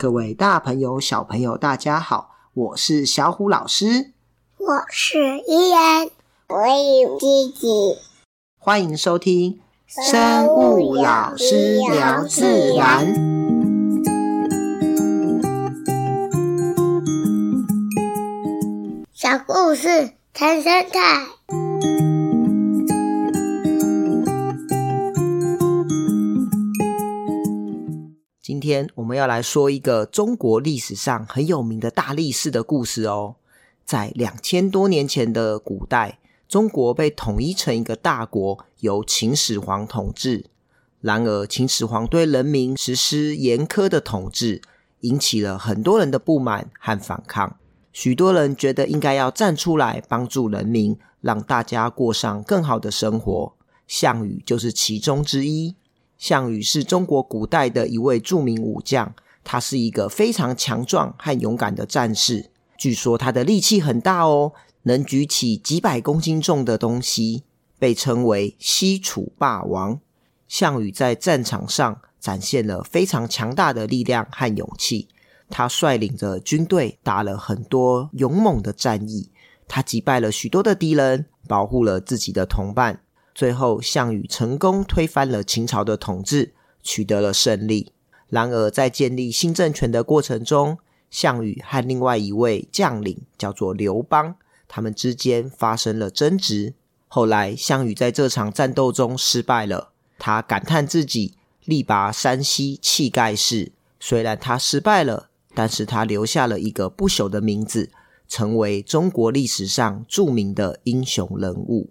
各位大朋友、小朋友，大家好，我是小虎老师，我是依然，我有弟弟，欢迎收听生物老师聊自然，小故事谈生态。今天我们要来说一个中国历史上很有名的大力士的故事哦。在两千多年前的古代，中国被统一成一个大国，由秦始皇统治。然而，秦始皇对人民实施严苛的统治，引起了很多人的不满和反抗。许多人觉得应该要站出来帮助人民，让大家过上更好的生活。项羽就是其中之一。项羽是中国古代的一位著名武将，他是一个非常强壮和勇敢的战士。据说他的力气很大哦，能举起几百公斤重的东西，被称为西楚霸王。项羽在战场上展现了非常强大的力量和勇气，他率领着军队打了很多勇猛的战役，他击败了许多的敌人，保护了自己的同伴。最后，项羽成功推翻了秦朝的统治，取得了胜利。然而，在建立新政权的过程中，项羽和另外一位将领叫做刘邦，他们之间发生了争执。后来，项羽在这场战斗中失败了，他感叹自己力拔山兮气盖世。虽然他失败了，但是他留下了一个不朽的名字，成为中国历史上著名的英雄人物。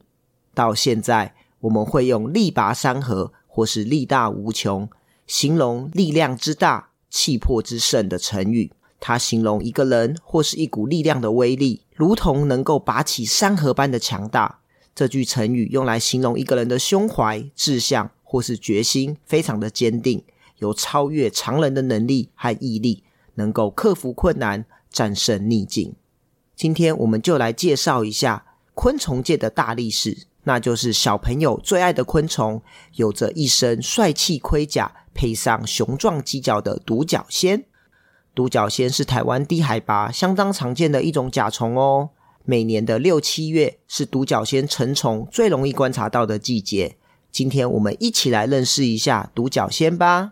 到现在，我们会用“力拔山河”或是“力大无穷”形容力量之大、气魄之盛的成语。它形容一个人或是一股力量的威力，如同能够拔起山河般的强大。这句成语用来形容一个人的胸怀、志向或是决心非常的坚定，有超越常人的能力和毅力，能够克服困难、战胜逆境。今天，我们就来介绍一下昆虫界的大力士。那就是小朋友最爱的昆虫，有着一身帅气盔甲，配上雄壮犄角的独角仙。独角仙是台湾低海拔相当常见的一种甲虫哦。每年的六七月是独角仙成虫最容易观察到的季节。今天我们一起来认识一下独角仙吧。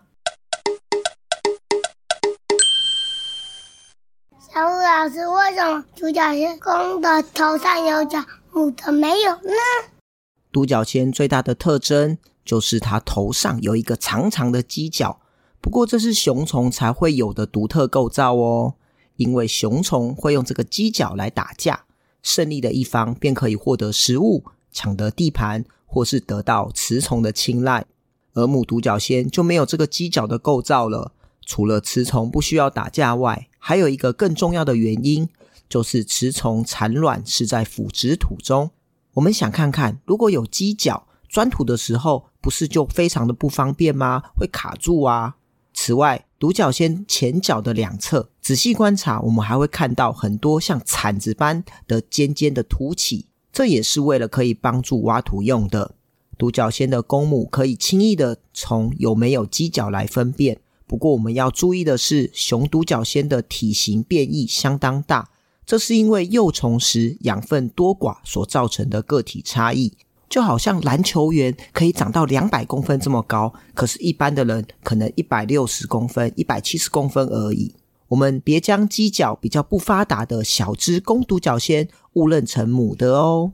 小虎老师，为什么独角仙公的头上有角，母的没有呢？独角仙最大的特征就是它头上有一个长长的犄角，不过这是雄虫才会有的独特构造哦。因为雄虫会用这个犄角来打架，胜利的一方便可以获得食物、抢得地盘，或是得到雌虫的青睐。而母独角仙就没有这个犄角的构造了。除了雌虫不需要打架外，还有一个更重要的原因，就是雌虫产卵是在腐殖土中。我们想看看，如果有犄角钻土的时候，不是就非常的不方便吗？会卡住啊。此外，独角仙前脚的两侧，仔细观察，我们还会看到很多像铲子般的尖尖的凸起，这也是为了可以帮助挖土用的。独角仙的公母可以轻易的从有没有犄角来分辨。不过，我们要注意的是，雄独角仙的体型变异相当大。这是因为幼虫时养分多寡所造成的个体差异，就好像篮球员可以长到两百公分这么高，可是一般的人可能一百六十公分、一百七十公分而已。我们别将犄角比较不发达的小只公独角仙误认成母的哦。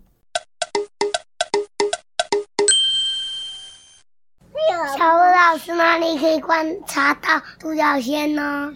小吴老师，哪里可以观察到独角仙呢？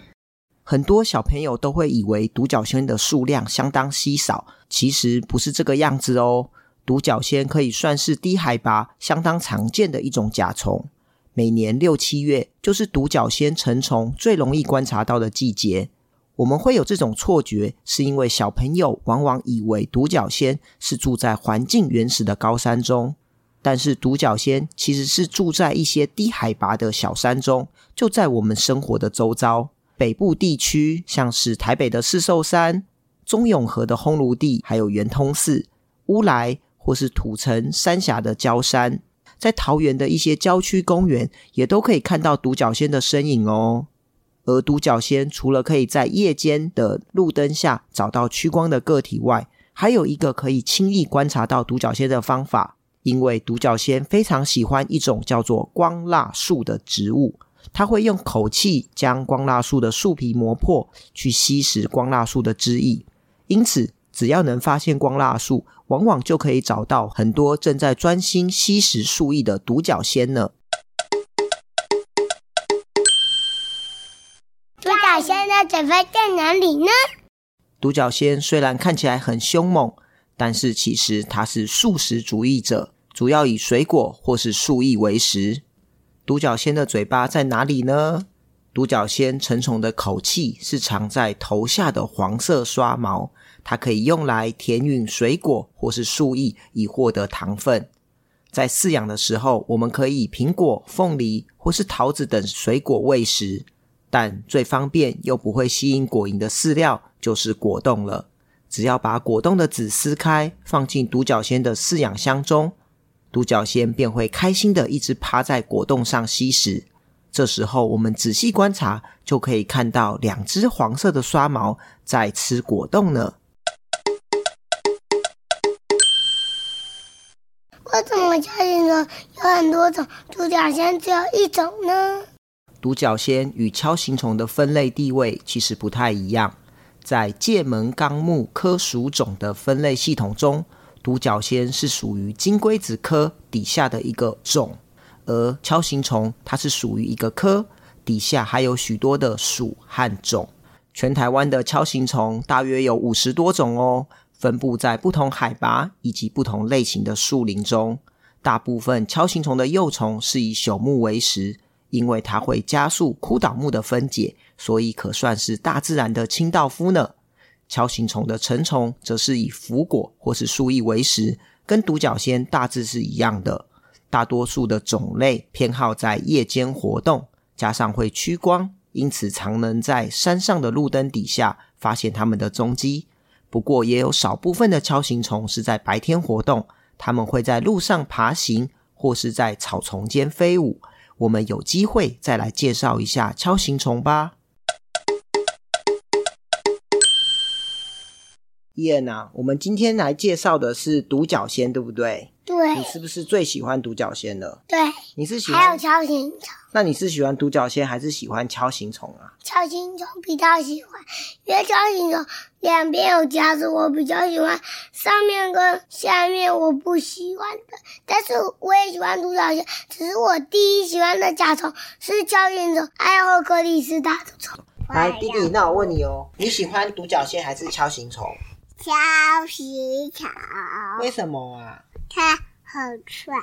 很多小朋友都会以为独角仙的数量相当稀少，其实不是这个样子哦。独角仙可以算是低海拔相当常见的一种甲虫，每年六七月就是独角仙成虫最容易观察到的季节。我们会有这种错觉，是因为小朋友往往以为独角仙是住在环境原始的高山中，但是独角仙其实是住在一些低海拔的小山中，就在我们生活的周遭。北部地区，像是台北的四寿山、中永和的烘炉地，还有圆通寺、乌来或是土城、三峡的礁山，在桃园的一些郊区公园，也都可以看到独角仙的身影哦。而独角仙除了可以在夜间的路灯下找到趋光的个体外，还有一个可以轻易观察到独角仙的方法，因为独角仙非常喜欢一种叫做光蜡树的植物，它会用口气将光蜡树的树皮磨破，去吸食光蜡树的汁液。因此，只要能发现光蜡树，往往就可以找到很多正在专心吸食树液的独角仙呢。独角仙的嘴巴在哪里呢？独角仙虽然看起来很凶猛，但是其实它是素食主义者，主要以水果或是树液为食。独角仙的嘴巴在哪里呢？独角仙成虫的口器是藏在头下的黄色刷毛，它可以用来填吮水果或是树叶，以获得糖分。在饲养的时候，我们可以苹果、凤梨或是桃子等水果喂食。但最方便又不会吸引果蝇的饲料就是果冻了。只要把果冻的籽撕开，放进独角仙的饲养箱中，独角仙便会开心的一直趴在果冻上吸食。这时候我们仔细观察，就可以看到两只黄色的刷毛在吃果冻呢。为什么家里呢有很多种，独角仙只有一种呢？独角仙与锹形虫的分类地位其实不太一样，在界门纲目科属种的分类系统中，独角仙是属于金龟子科底下的一个种，而锹形虫它是属于一个科，底下还有许多的属和种。全台湾的锹形虫大约有五十多种哦，分布在不同海拔以及不同类型的树林中。大部分锹形虫的幼虫是以朽木为食。因为它会加速枯倒木的分解，所以可算是大自然的清道夫呢。锹形虫的成虫则是以腐果或是树叶为食，跟独角仙大致是一样的。大多数的种类偏好在夜间活动，加上会趋光，因此常能在山上的路灯底下发现它们的踪迹。不过，也有少部分的锹形虫是在白天活动，它们会在路上爬行，或是在草丛间飞舞。我们有机会再来介绍一下锹形虫吧。伊恩啊，我们今天来介绍的是独角仙，对不对？对。你是不是最喜欢独角仙了？对。你是喜欢？还有锹形虫。那你是喜欢独角仙还是喜欢锹形虫啊？锹形虫比较喜欢，因为锹形虫两边有夹子，我比较喜欢上面跟下面我不喜欢的。但是我也喜欢独角仙，只是我第一喜欢的甲虫是锹形虫，还有赫克利斯大的虫。来，弟弟，那我问你哦，你喜欢独角仙还是锹形虫？锹形虫。为什么啊？它很帅。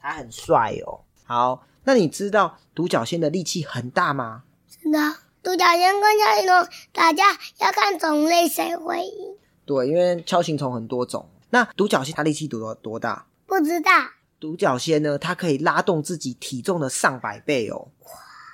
它很帅哦。好。那你知道独角仙的力气很大吗？真的，独角仙跟锹形虫打架要看种类谁会赢。对，因为锹形虫很多种。那独角仙它力气多多大？不知道。独角仙呢，它可以拉动自己体重的上百倍哦。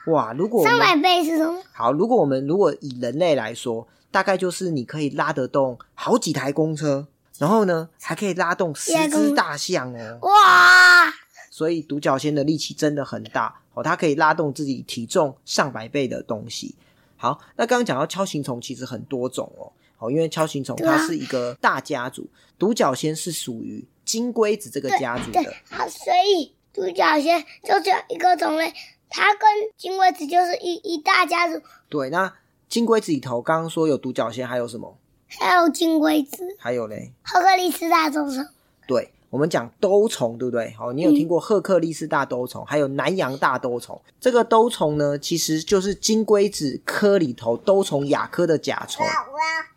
哇，如果上百倍是什么？好，如果我们如果以人类来说，大概就是你可以拉得动好几台公车，然后呢，还可以拉动十只大象哦。哇！所以独角仙的力气真的很大哦，它可以拉动自己体重上百倍的东西。好，那刚刚讲到锹形虫其实很多种哦，哦，因为锹形虫它是一个大家族，独角仙是属于金龟子这个家族的。好，所以独角仙就只有一个种类，它跟金龟子就是一一大家族。对，那金龟子里头刚刚说有独角仙，还有什么？还有金龟子，还有嘞，赫克利斯大兜虫。对。我们讲兜虫，对不对？好，你有听过赫克利斯大兜虫，嗯、还有南洋大兜虫。这个兜虫呢，其实就是金龟子科里头兜虫亚科的甲虫。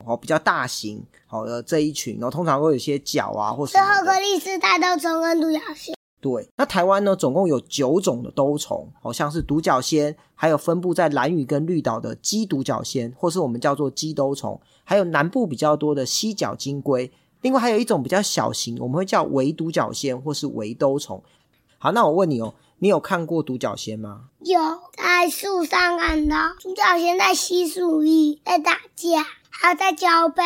哦，比较大型，好的这一群，然后通常会有一些角啊，或是赫克利斯大兜虫跟独角仙。对，那台湾呢，总共有九种的兜虫，好像是独角仙，还有分布在兰屿跟绿岛的鸡独角仙，或是我们叫做鸡兜虫，还有南部比较多的犀角金龟。另外还有一种比较小型，我们会叫围独角仙或是围兜虫。好，那我问你哦，你有看过独角仙吗？有，在树上看到独角仙在吸树叶，在打架，还有在交配。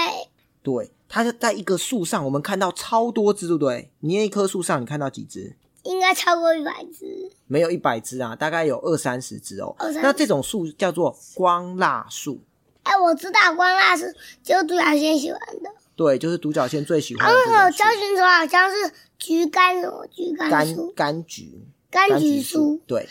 对，它是在一个树上，我们看到超多只，对不对？你那一棵树上，你看到几只？一应该超过一百只。没有一百只啊，大概有二三十只哦。二三。那这种树叫做光蜡树。哎，我知道光蜡树就是独角仙喜欢的。对，就是独角仙最喜欢的。还有锹形虫好像是橘甘什么橘甘树。柑橘。柑橘树。对。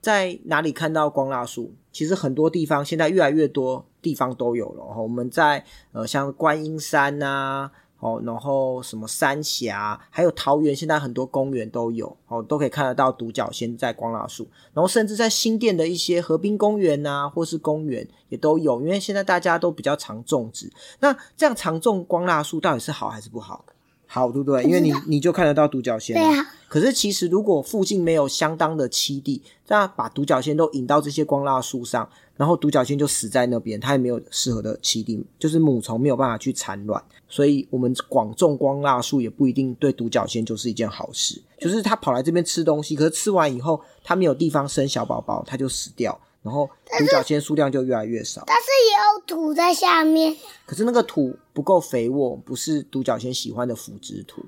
在哪里看到光蜡树？其实很多地方现在越来越多地方都有了。我们在呃，像观音山呐，哦，然后什么三峡，还有桃园，现在很多公园都有哦，都可以看得到独角仙在光蜡树。然后甚至在新店的一些河滨公园呐，或是公园也都有，因为现在大家都比较常种植。那这样常种光蜡树到底是好还是不好？好，对不对？因为你你就看得到独角仙。对啊。可是其实如果附近没有相当的栖地，那把独角仙都引到这些光蜡树上，然后独角仙就死在那边，它也没有适合的栖地，就是母虫没有办法去产卵。所以我们广种光蜡树也不一定对独角仙就是一件好事。就是它跑来这边吃东西，可是吃完以后它没有地方生小宝宝，它就死掉。然后独角仙数量就越来越少，但是也有土在下面。可是那个土不够肥沃，不是独角仙喜欢的腐殖土。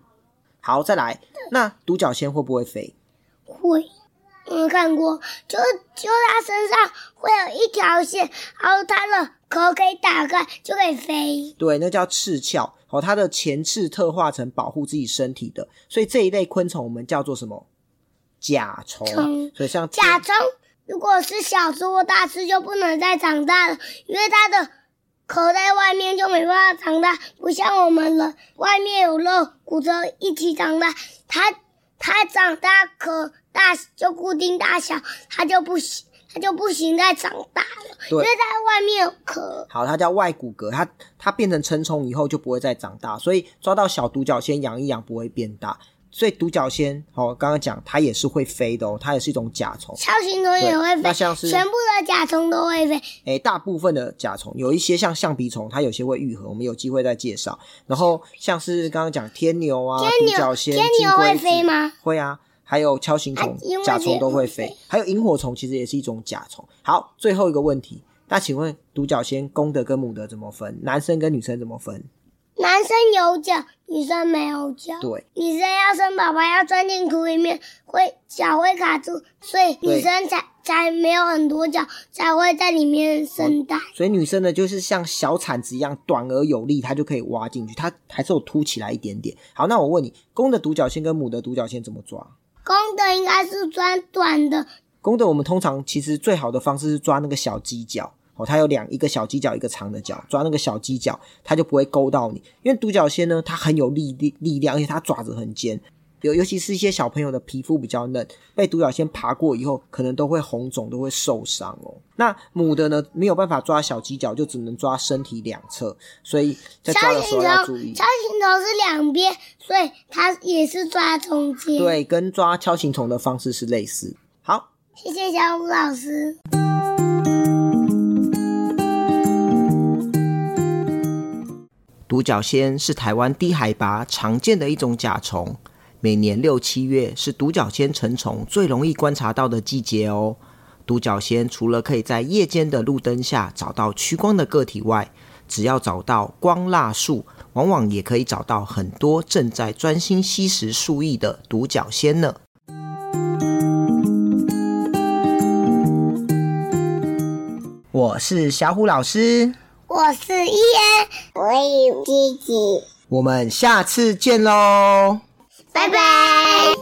好，再来，那独角仙会不会飞？会，我有看过，就就它身上会有一条线，然后它的壳可以打开，就可以飞。对，那叫翅鞘。好，它的前翅特化成保护自己身体的，所以这一类昆虫我们叫做什么？甲虫。所以像甲虫。如果是小只或大只，就不能再长大了，因为它的壳在外面就没办法长大，不像我们人，外面有肉，骨头一起长大。它它长大壳大就固定大小，它就不行，它就不行再长大了，因为它外面有壳。好，它叫外骨骼，它它变成成虫以后就不会再长大，所以抓到小独角仙养一养不会变大。所以独角仙，哦，刚刚讲它也是会飞的哦，它也是一种甲虫。锹形虫也会飞，那像是全部的甲虫都会飞。诶，大部分的甲虫有一些像橡皮虫，它有些会愈合，我们有机会再介绍。然后像是刚刚讲天牛啊，天牛独角仙、天牛会飞吗？会啊，还有锹形虫、甲虫都会飞，还有萤火虫其实也是一种甲虫。好，最后一个问题，那请问独角仙公的跟母的怎么分？男生跟女生怎么分？男生有脚，女生没有脚。对，女生要生宝宝要钻进土里面，会脚会卡住，所以女生才才没有很多脚，才会在里面生蛋。所以女生呢，就是像小铲子一样短而有力，它就可以挖进去，它还是有凸起来一点点。好，那我问你，公的独角仙跟母的独角仙怎么抓？公的应该是抓短的。公的我们通常其实最好的方式是抓那个小犄角。哦，它有两一个小犄角，一个长的角，抓那个小犄角，它就不会勾到你。因为独角仙呢，它很有力力力量，而且它爪子很尖，尤尤其是一些小朋友的皮肤比较嫩，被独角仙爬过以后，可能都会红肿，都会受伤哦。那母的呢，没有办法抓小犄角，就只能抓身体两侧，所以在抓的时候要注意。锹形虫是两边，所以它也是抓中间。对，跟抓锹形虫的方式是类似。好，谢谢小虎老师。独角仙是台湾低海拔常见的一种甲虫，每年六七月是独角仙成虫最容易观察到的季节哦。独角仙除了可以在夜间的路灯下找到趋光的个体外，只要找到光蜡树，往往也可以找到很多正在专心吸食树液的独角仙呢。我是小虎老师。我是伊恩，我有弟弟，我们下次见喽，拜拜。